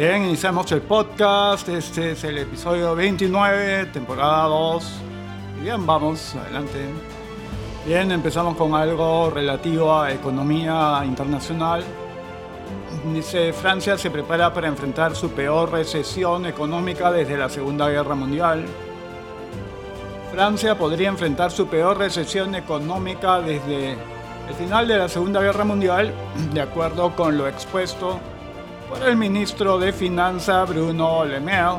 Bien, iniciamos el podcast. Este es el episodio 29, temporada 2. Y bien, vamos, adelante. Bien, empezamos con algo relativo a economía internacional. Dice, Francia se prepara para enfrentar su peor recesión económica desde la Segunda Guerra Mundial. Francia podría enfrentar su peor recesión económica desde el final de la Segunda Guerra Mundial, de acuerdo con lo expuesto por el ministro de Finanzas Bruno Le Maire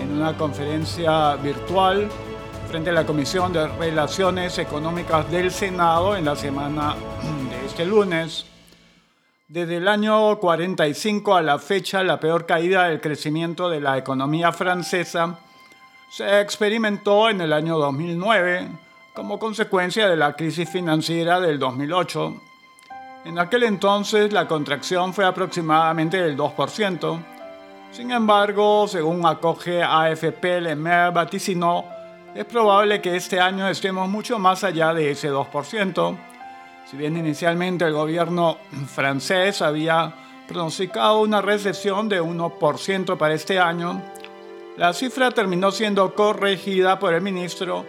en una conferencia virtual frente a la Comisión de Relaciones Económicas del Senado en la semana de este lunes. Desde el año 45 a la fecha, la peor caída del crecimiento de la economía francesa se experimentó en el año 2009 como consecuencia de la crisis financiera del 2008 en aquel entonces la contracción fue aproximadamente del 2%. Sin embargo, según acoge AFP, Lemer vaticinó, es probable que este año estemos mucho más allá de ese 2%. Si bien inicialmente el gobierno francés había pronosticado una recesión de 1% para este año, la cifra terminó siendo corregida por el ministro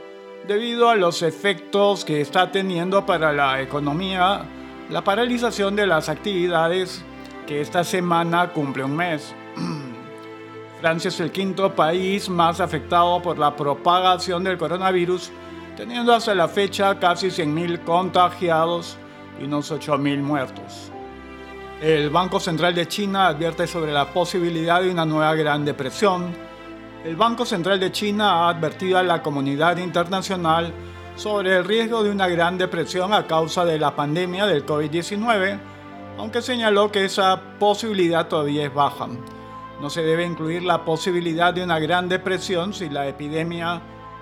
debido a los efectos que está teniendo para la economía la paralización de las actividades que esta semana cumple un mes. Francia es el quinto país más afectado por la propagación del coronavirus, teniendo hasta la fecha casi 100.000 contagiados y unos 8.000 muertos. El Banco Central de China advierte sobre la posibilidad de una nueva Gran Depresión. El Banco Central de China ha advertido a la comunidad internacional sobre el riesgo de una gran depresión a causa de la pandemia del COVID-19, aunque señaló que esa posibilidad todavía es baja. No se debe incluir la posibilidad de una gran depresión si la epidemia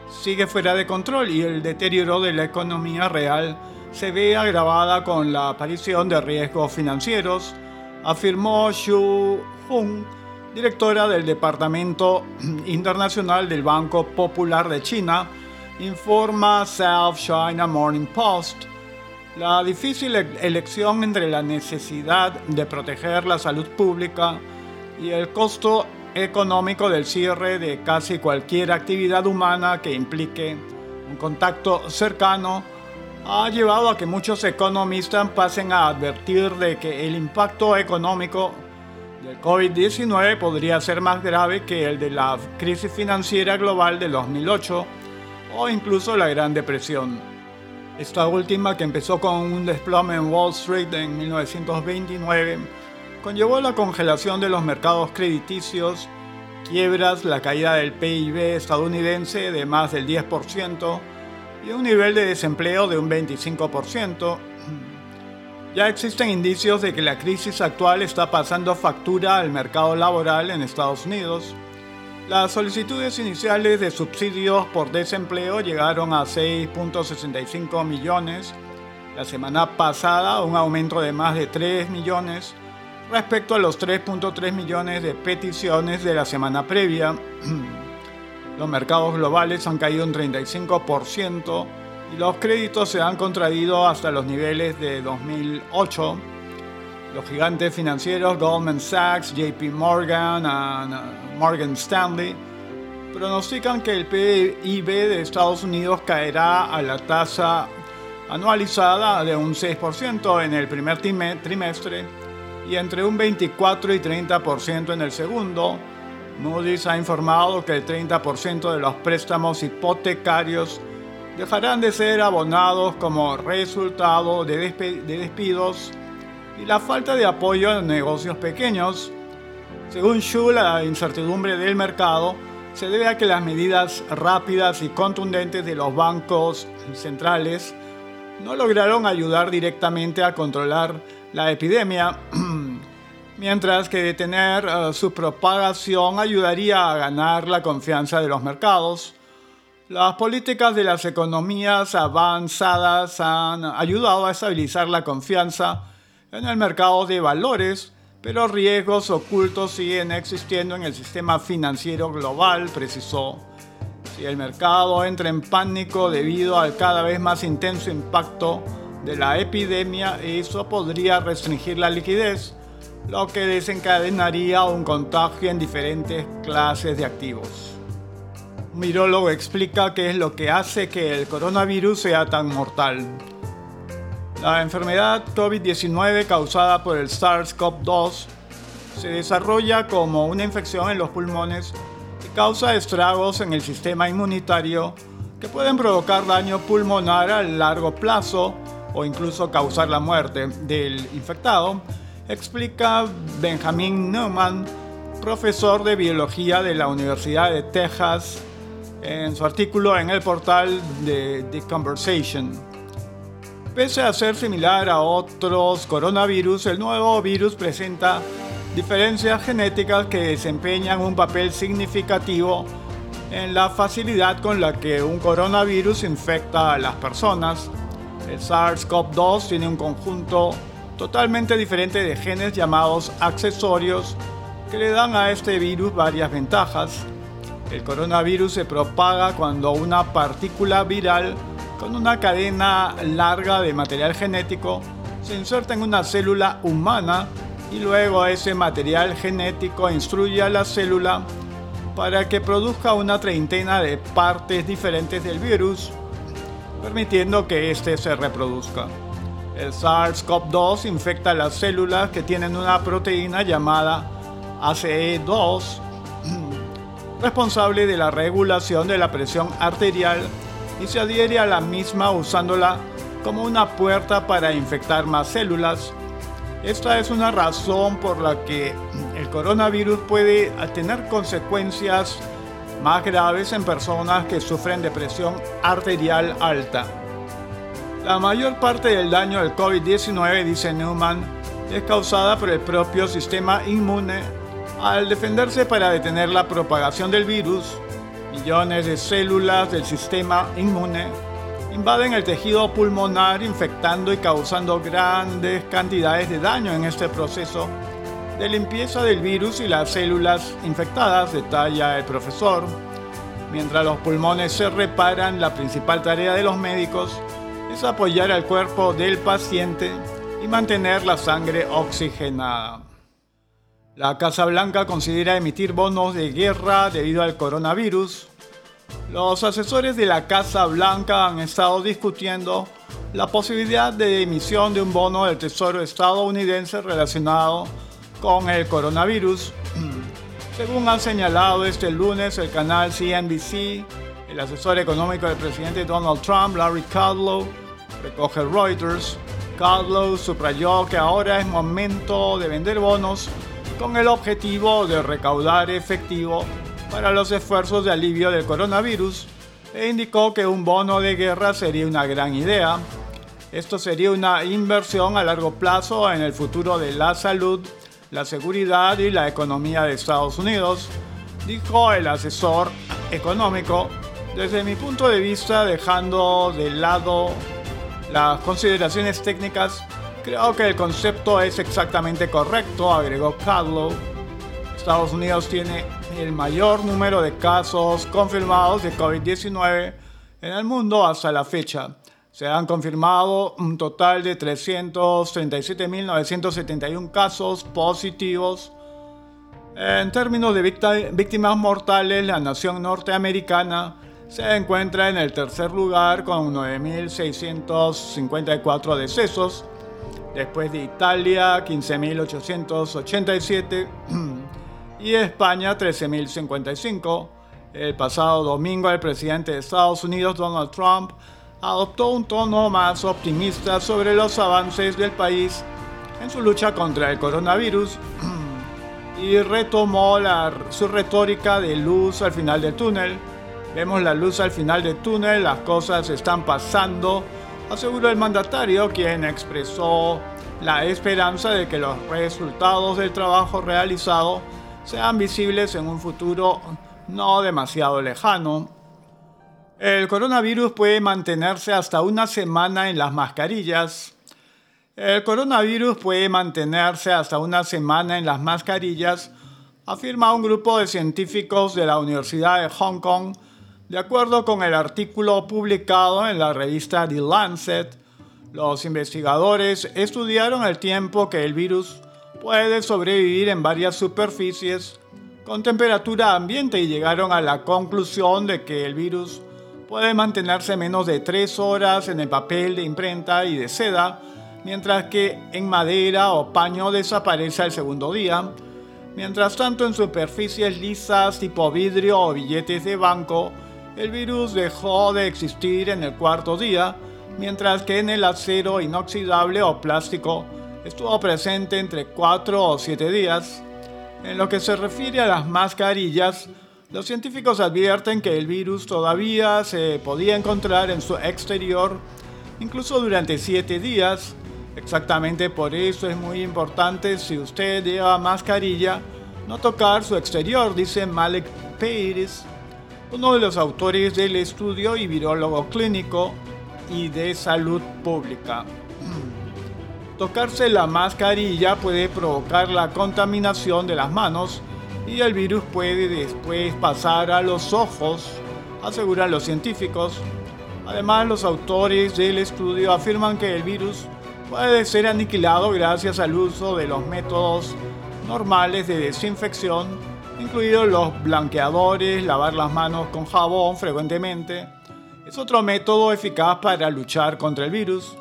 sigue fuera de control y el deterioro de la economía real se ve agravada con la aparición de riesgos financieros, afirmó Xu Hong, directora del Departamento Internacional del Banco Popular de China, informa South China Morning Post, la difícil e-, elección entre la necesidad de proteger la salud pública y el costo económico del cierre de casi cualquier actividad humana que implique un contacto cercano ha llevado a que muchos economistas pasen a advertir de que el impacto económico del COVID-19 podría ser más grave que el de la crisis financiera global de 2008 o incluso la Gran Depresión. Esta última, que empezó con un desplome en Wall Street en 1929, conllevó la congelación de los mercados crediticios, quiebras, la caída del PIB estadounidense de más del 10% y un nivel de desempleo de un 25%. Ya existen indicios de que la crisis actual está pasando factura al mercado laboral en Estados Unidos las solicitudes iniciales de subsidios por desempleo llegaron a 6.65 millones la semana pasada, un aumento de más de 3 millones respecto a los 3.3 millones de peticiones de la semana previa. Los mercados globales han caído un 35% y los créditos se han contraído hasta los niveles de 2008 los gigantes financieros Goldman Sachs, JP Morgan y uh, Morgan Stanley pronostican que el PIB de Estados Unidos caerá a la tasa anualizada de un 6% en el primer trimestre y entre un 24 y 30% en el segundo. Moody's ha informado que el 30% de los préstamos hipotecarios dejarán de ser abonados como resultado de, de despidos y la falta de apoyo a negocios pequeños. Según Xu, la incertidumbre del mercado se debe a que las medidas rápidas y contundentes de los bancos centrales no lograron ayudar directamente a controlar la epidemia, mientras que detener eh, su propagación ayudaría a ganar la confianza de los mercados. Las políticas de las economías avanzadas han ayudado a estabilizar la confianza en el mercado de valores, pero riesgos ocultos siguen existiendo en el sistema financiero global, precisó. Si el mercado entra en pánico debido al cada vez más intenso impacto de la epidemia, eso podría restringir la liquidez, lo que desencadenaría un contagio en diferentes clases de activos. Un virólogo explica qué es lo que hace que el coronavirus sea tan mortal. La enfermedad COVID-19 causada por el SARS-CoV-2 se desarrolla como una infección en los pulmones y causa estragos en el sistema inmunitario que pueden provocar daño pulmonar a largo plazo o incluso causar la muerte del infectado, explica Benjamin Neumann, profesor de biología de la Universidad de Texas, en su artículo en el portal de The Conversation. Pese a ser similar a otros coronavirus, el nuevo virus presenta diferencias genéticas que desempeñan un papel significativo en la facilidad con la que un coronavirus infecta a las personas. El SARS-CoV-2 tiene un conjunto totalmente diferente de genes llamados accesorios que le dan a este virus varias ventajas. El coronavirus se propaga cuando una partícula viral con una cadena larga de material genético se inserta en una célula humana y luego ese material genético instruye a la célula para que produzca una treintena de partes diferentes del virus, permitiendo que éste se reproduzca. El SARS-CoV-2 infecta las células que tienen una proteína llamada ACE2, responsable de la regulación de la presión arterial y se adhiere a la misma usándola como una puerta para infectar más células. Esta es una razón por la que el coronavirus puede tener consecuencias más graves en personas que sufren de presión arterial alta. La mayor parte del daño del COVID-19, dice Newman, es causada por el propio sistema inmune al defenderse para detener la propagación del virus. Millones de células del sistema inmune invaden el tejido pulmonar infectando y causando grandes cantidades de daño en este proceso de limpieza del virus y las células infectadas, detalla el profesor. Mientras los pulmones se reparan, la principal tarea de los médicos es apoyar al cuerpo del paciente y mantener la sangre oxigenada. La Casa Blanca considera emitir bonos de guerra debido al coronavirus. Los asesores de la Casa Blanca han estado discutiendo la posibilidad de emisión de un bono del Tesoro estadounidense relacionado con el coronavirus. Según ha señalado este lunes el canal CNBC, el asesor económico del presidente Donald Trump, Larry Kudlow, recoge Reuters. Kudlow subrayó que ahora es momento de vender bonos con el objetivo de recaudar efectivo para los esfuerzos de alivio del coronavirus e indicó que un bono de guerra sería una gran idea. Esto sería una inversión a largo plazo en el futuro de la salud, la seguridad y la economía de Estados Unidos, dijo el asesor económico desde mi punto de vista, dejando de lado las consideraciones técnicas, creo que el concepto es exactamente correcto, agregó Cadlow. Estados Unidos tiene el mayor número de casos confirmados de COVID-19 en el mundo hasta la fecha. Se han confirmado un total de 337.971 casos positivos. En términos de víctimas mortales, la nación norteamericana se encuentra en el tercer lugar con 9.654 decesos, después de Italia 15.887 y España 13.055. El pasado domingo el presidente de Estados Unidos, Donald Trump, adoptó un tono más optimista sobre los avances del país en su lucha contra el coronavirus y retomó su retórica de luz al final del túnel Vemos la luz al final del túnel, las cosas están pasando, aseguró el mandatario, quien expresó la esperanza de que los resultados del trabajo realizado sean visibles en un futuro no demasiado lejano. El coronavirus puede mantenerse hasta una semana en las mascarillas. El coronavirus puede mantenerse hasta una semana en las mascarillas, afirma un grupo de científicos de la Universidad de Hong Kong de acuerdo con el artículo publicado en la revista The Lancet, los investigadores estudiaron el tiempo que el virus puede sobrevivir en varias superficies con temperatura ambiente y llegaron a la conclusión de que el virus puede mantenerse menos de 3 horas en el papel de imprenta y de seda, mientras que en madera o paño desaparece al segundo día. Mientras tanto, en superficies lisas tipo vidrio o billetes de banco, el virus dejó de existir en el cuarto día, mientras que en el acero inoxidable o plástico estuvo presente entre 4 o 7 días. En lo que se refiere a las mascarillas, los científicos advierten que el virus todavía se podía encontrar en su exterior, incluso durante 7 días. Exactamente por eso es muy importante si usted lleva mascarilla, no tocar su exterior, dice Malek Peiris, uno de los autores del estudio y virólogo clínico y de salud pública. Tocarse la mascarilla puede provocar la contaminación de las manos y el virus puede después pasar a los ojos, aseguran los científicos. Además, los autores del estudio afirman que el virus puede ser aniquilado gracias al uso de los métodos normales de desinfección, incluidos los blanqueadores, lavar las manos con jabón frecuentemente. Es otro método eficaz para luchar contra el virus.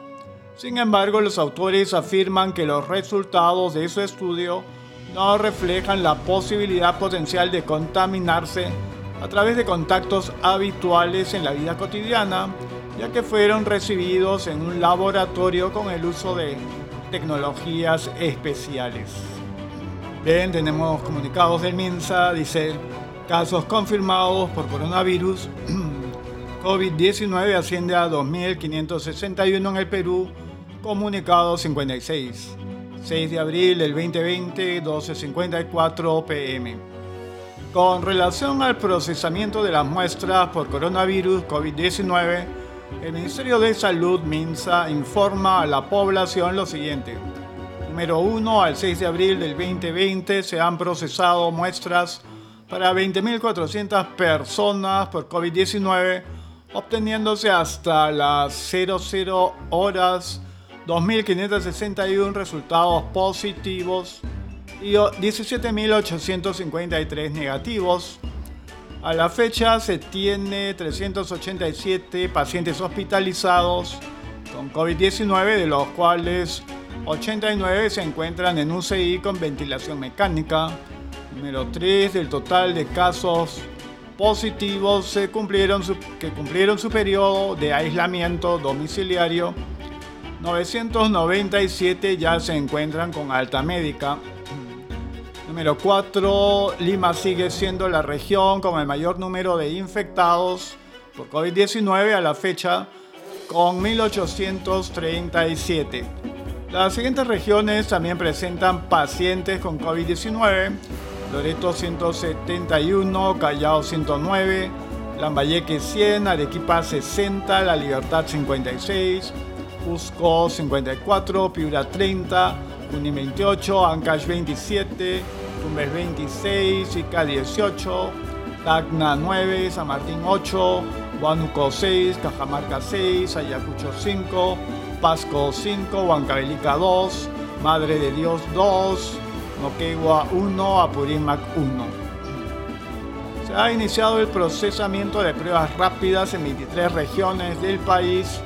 Sin embargo, los autores afirman que los resultados de su estudio no reflejan la posibilidad potencial de contaminarse a través de contactos habituales en la vida cotidiana, ya que fueron recibidos en un laboratorio con el uso de tecnologías especiales. Bien, tenemos comunicados del MINSA, dice casos confirmados por coronavirus. COVID-19 asciende a 2.561 en el Perú Comunicado 56. 6 de abril del 2020, 12.54 pm. Con relación al procesamiento de las muestras por coronavirus COVID-19, el Ministerio de Salud, MINSA, informa a la población lo siguiente. Número 1. Al 6 de abril del 2020 se han procesado muestras para 20.400 personas por COVID-19, obteniéndose hasta las 00 horas 2.561 resultados positivos y 17.853 negativos. A la fecha se tiene 387 pacientes hospitalizados con COVID-19, de los cuales 89 se encuentran en UCI con ventilación mecánica. Número 3 del total de casos positivos se cumplieron que cumplieron su periodo de aislamiento domiciliario 997 ya se encuentran con alta médica. Número 4, Lima sigue siendo la región con el mayor número de infectados por COVID-19 a la fecha, con 1837. Las siguientes regiones también presentan pacientes con COVID-19. Loreto 171, Callao 109, Lambayeque 100, Arequipa 60, La Libertad 56, Cusco 54, Piura 30, Junín 28, Ancash 27, Tumbes 26, Ica 18, Tacna 9, San Martín 8, Huánuco 6, Cajamarca 6, Ayacucho 5, Pasco 5, Huancavelica 2, Madre de Dios 2, Moquegua 1, Apurímac 1. Se ha iniciado el procesamiento de pruebas rápidas en 23 regiones del país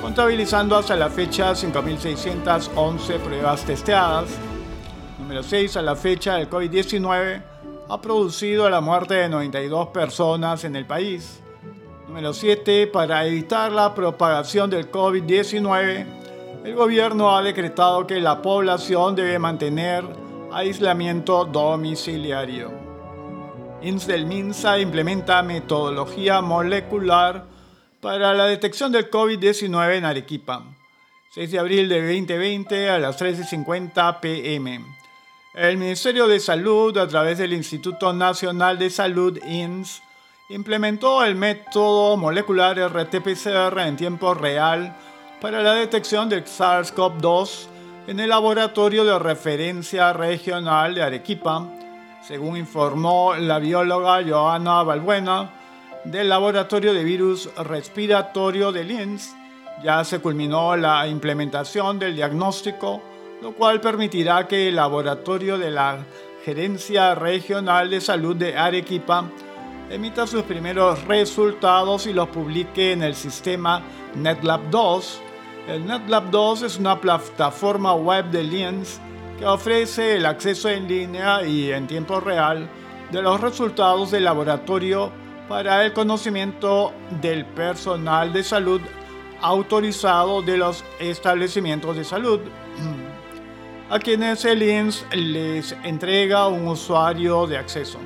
contabilizando hasta la fecha 5.611 pruebas testeadas. Número 6. A la fecha, el COVID-19 ha producido la muerte de 92 personas en el país. Número 7. Para evitar la propagación del COVID-19, el gobierno ha decretado que la población debe mantener aislamiento domiciliario. INS del MINSA implementa metodología molecular para la detección del COVID-19 en Arequipa. 6 de abril de 2020 a las 13.50 pm. El Ministerio de Salud, a través del Instituto Nacional de Salud, INS, implementó el método molecular RT-PCR en tiempo real para la detección del SARS-CoV-2 en el Laboratorio de Referencia Regional de Arequipa, según informó la bióloga Joana Balbuena, del Laboratorio de Virus Respiratorio de Linz, ya se culminó la implementación del diagnóstico lo cual permitirá que el laboratorio de la Gerencia Regional de Salud de Arequipa emita sus primeros resultados y los publique en el sistema NetLab 2. El NetLab 2 es una plataforma web de LINS que ofrece el acceso en línea y en tiempo real de los resultados del laboratorio para el conocimiento del personal de salud autorizado de los establecimientos de salud, a quienes el INS les entrega un usuario de acceso.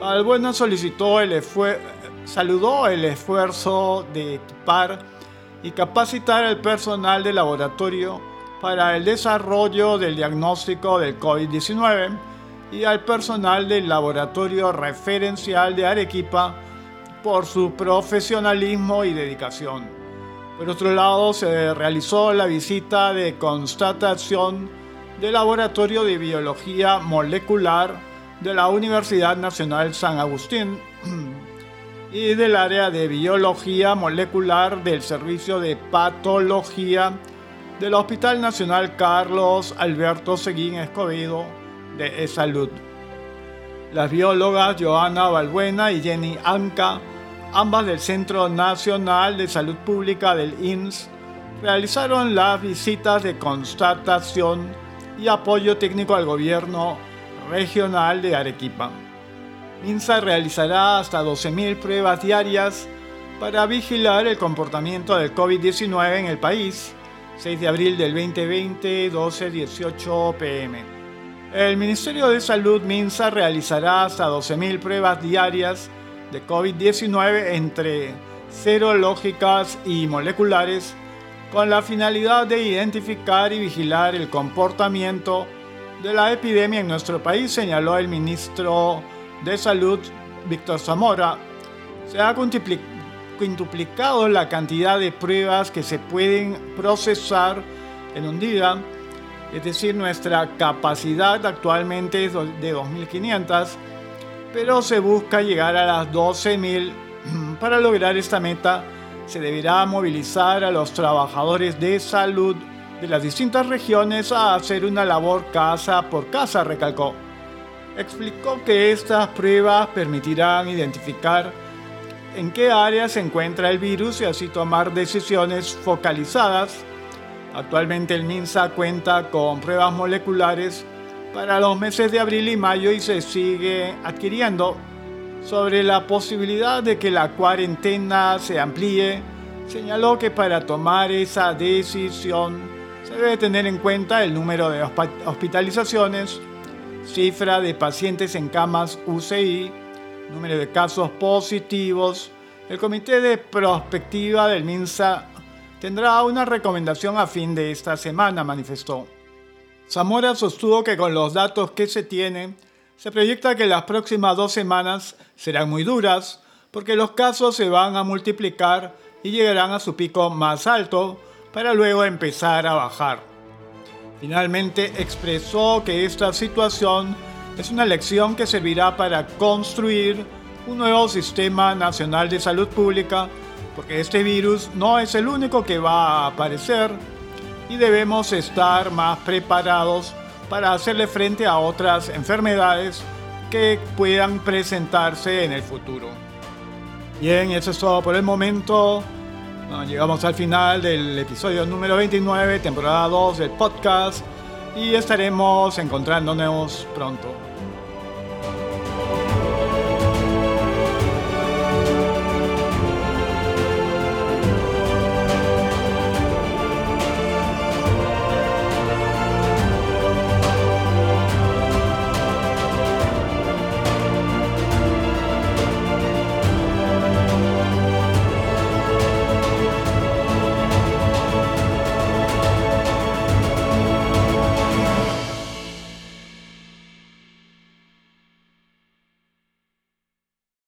Balbuena solicitó el saludó el esfuerzo de equipar y capacitar al personal del laboratorio para el desarrollo del diagnóstico del COVID-19 y al personal del laboratorio referencial de Arequipa por su profesionalismo y dedicación. Por otro lado, se realizó la visita de constatación del Laboratorio de Biología Molecular de la Universidad Nacional San Agustín y del área de Biología Molecular del Servicio de Patología del Hospital Nacional Carlos Alberto Seguín Escobedo de Salud. Las biólogas Joana Balbuena y Jenny Anca, ambas del Centro Nacional de Salud Pública del INS, realizaron las visitas de constatación y apoyo técnico al gobierno regional de Arequipa. INSA realizará hasta 12.000 pruebas diarias para vigilar el comportamiento del COVID-19 en el país. 6 de abril del 2020, 12-18 pm. El Ministerio de Salud MINSA realizará hasta 12.000 pruebas diarias de COVID-19 entre serológicas y moleculares con la finalidad de identificar y vigilar el comportamiento de la epidemia en nuestro país, señaló el ministro de Salud, Víctor Zamora. Se ha quintuplicado la cantidad de pruebas que se pueden procesar en un día es decir, nuestra capacidad actualmente es de 2.500, pero se busca llegar a las 12.000. Para lograr esta meta, se deberá movilizar a los trabajadores de salud de las distintas regiones a hacer una labor casa por casa, recalcó. Explicó que estas pruebas permitirán identificar en qué área se encuentra el virus y así tomar decisiones focalizadas Actualmente el MINSA cuenta con pruebas moleculares para los meses de abril y mayo y se sigue adquiriendo. Sobre la posibilidad de que la cuarentena se amplíe, señaló que para tomar esa decisión se debe tener en cuenta el número de hospitalizaciones, cifra de pacientes en camas UCI, número de casos positivos. El Comité de Prospectiva del MINSA tendrá una recomendación a fin de esta semana, manifestó. Zamora sostuvo que con los datos que se tienen, se proyecta que las próximas dos semanas serán muy duras, porque los casos se van a multiplicar y llegarán a su pico más alto para luego empezar a bajar. Finalmente expresó que esta situación es una lección que servirá para construir un nuevo sistema nacional de salud pública porque este virus no es el único que va a aparecer y debemos estar más preparados para hacerle frente a otras enfermedades que puedan presentarse en el futuro. Bien, eso es todo por el momento. Llegamos al final del episodio número 29, temporada 2 del podcast, y estaremos encontrándonos pronto.